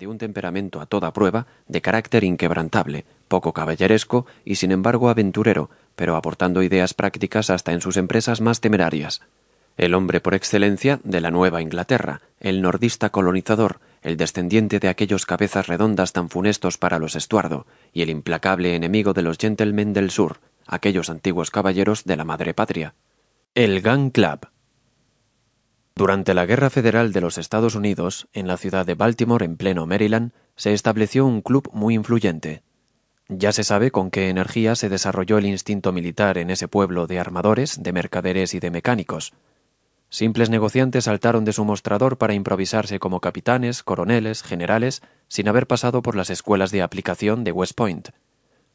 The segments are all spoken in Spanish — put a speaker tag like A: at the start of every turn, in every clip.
A: de un temperamento a toda prueba, de carácter inquebrantable, poco caballeresco y sin embargo aventurero, pero aportando ideas prácticas hasta en sus empresas más temerarias. El hombre por excelencia de la Nueva Inglaterra, el nordista colonizador, el descendiente de aquellos cabezas redondas tan funestos para los Estuardo, y el implacable enemigo de los gentlemen del sur, aquellos antiguos caballeros de la madre patria. El Gun Club. Durante la Guerra Federal de los Estados Unidos, en la ciudad de Baltimore, en pleno Maryland, se estableció un club muy influyente. Ya se sabe con qué energía se desarrolló el instinto militar en ese pueblo de armadores, de mercaderes y de mecánicos. Simples negociantes saltaron de su mostrador para improvisarse como capitanes, coroneles, generales, sin haber pasado por las escuelas de aplicación de West Point.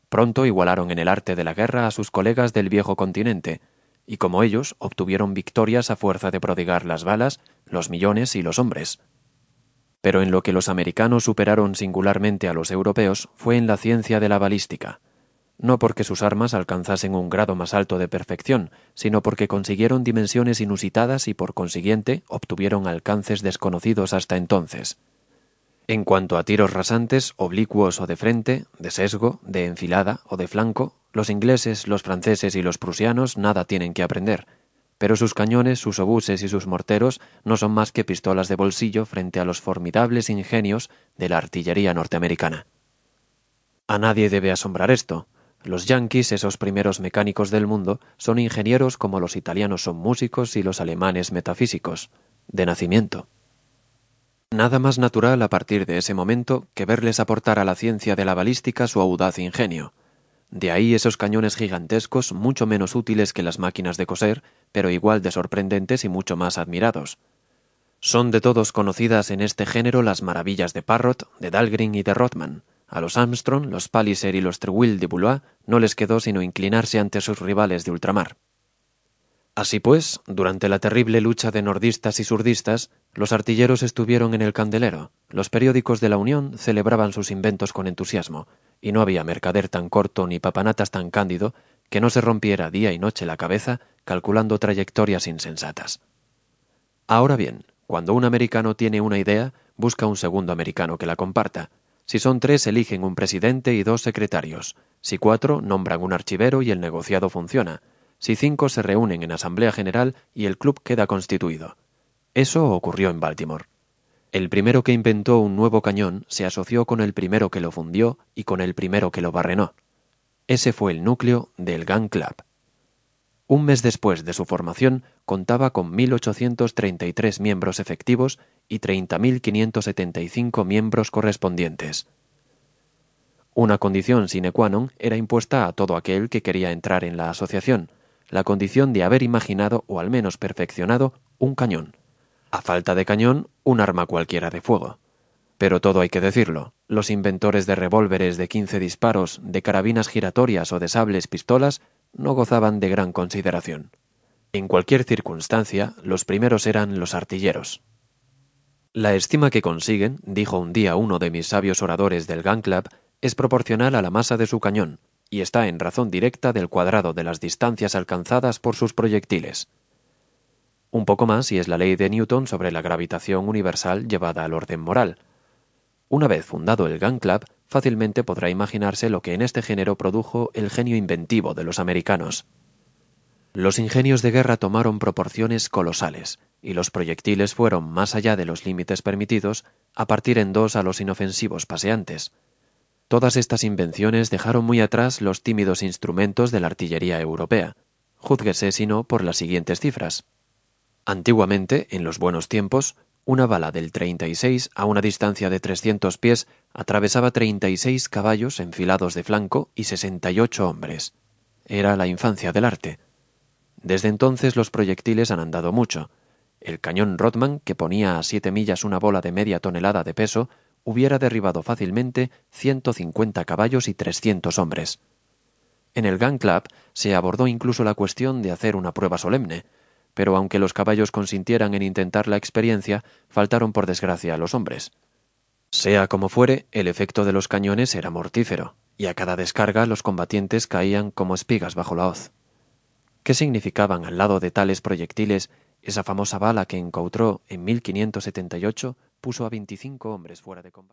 A: Pronto igualaron en el arte de la guerra a sus colegas del viejo continente, y como ellos obtuvieron victorias a fuerza de prodigar las balas, los millones y los hombres. Pero en lo que los americanos superaron singularmente a los europeos fue en la ciencia de la balística, no porque sus armas alcanzasen un grado más alto de perfección, sino porque consiguieron dimensiones inusitadas y por consiguiente obtuvieron alcances desconocidos hasta entonces. En cuanto a tiros rasantes, oblicuos o de frente, de sesgo, de enfilada o de flanco, los ingleses, los franceses y los prusianos nada tienen que aprender, pero sus cañones, sus obuses y sus morteros no son más que pistolas de bolsillo frente a los formidables ingenios de la artillería norteamericana. A nadie debe asombrar esto. Los yanquis, esos primeros mecánicos del mundo, son ingenieros como los italianos son músicos y los alemanes metafísicos, de nacimiento. Nada más natural a partir de ese momento que verles aportar a la ciencia de la balística su audaz ingenio. De ahí esos cañones gigantescos mucho menos útiles que las máquinas de coser, pero igual de sorprendentes y mucho más admirados. Son de todos conocidas en este género las maravillas de Parrot, de Dahlgren y de Rothman. A los Armstrong, los Palliser y los Trewhill de Boulois no les quedó sino inclinarse ante sus rivales de ultramar. Así pues, durante la terrible lucha de nordistas y surdistas, los artilleros estuvieron en el candelero, los periódicos de la Unión celebraban sus inventos con entusiasmo, y no había mercader tan corto ni papanatas tan cándido que no se rompiera día y noche la cabeza calculando trayectorias insensatas. Ahora bien, cuando un americano tiene una idea, busca un segundo americano que la comparta. Si son tres, eligen un presidente y dos secretarios. Si cuatro, nombran un archivero y el negociado funciona si cinco se reúnen en Asamblea General y el club queda constituido. Eso ocurrió en Baltimore. El primero que inventó un nuevo cañón se asoció con el primero que lo fundió y con el primero que lo barrenó. Ese fue el núcleo del Gun Club. Un mes después de su formación contaba con 1.833 miembros efectivos y 30.575 miembros correspondientes. Una condición sine qua non era impuesta a todo aquel que quería entrar en la asociación, la condición de haber imaginado o al menos perfeccionado un cañón. A falta de cañón, un arma cualquiera de fuego. Pero todo hay que decirlo, los inventores de revólveres de quince disparos, de carabinas giratorias o de sables pistolas no gozaban de gran consideración. En cualquier circunstancia, los primeros eran los artilleros. La estima que consiguen, dijo un día uno de mis sabios oradores del Gun Club, es proporcional a la masa de su cañón, y está en razón directa del cuadrado de las distancias alcanzadas por sus proyectiles. Un poco más y es la ley de Newton sobre la gravitación universal llevada al orden moral. Una vez fundado el Gun Club, fácilmente podrá imaginarse lo que en este género produjo el genio inventivo de los americanos. Los ingenios de guerra tomaron proporciones colosales, y los proyectiles fueron más allá de los límites permitidos a partir en dos a los inofensivos paseantes. Todas estas invenciones dejaron muy atrás los tímidos instrumentos de la artillería europea. Júzguese si no por las siguientes cifras. Antiguamente, en los buenos tiempos, una bala del 36 a una distancia de 300 pies atravesaba 36 caballos enfilados de flanco y 68 hombres. Era la infancia del arte. Desde entonces los proyectiles han andado mucho. El cañón Rothman, que ponía a siete millas una bola de media tonelada de peso, hubiera derribado fácilmente 150 caballos y 300 hombres. En el Gun Club se abordó incluso la cuestión de hacer una prueba solemne, pero aunque los caballos consintieran en intentar la experiencia, faltaron por desgracia a los hombres. Sea como fuere, el efecto de los cañones era mortífero, y a cada descarga los combatientes caían como espigas bajo la hoz. ¿Qué significaban al lado de tales proyectiles esa famosa bala que encontró en 1578 puso a 25 hombres fuera de combate.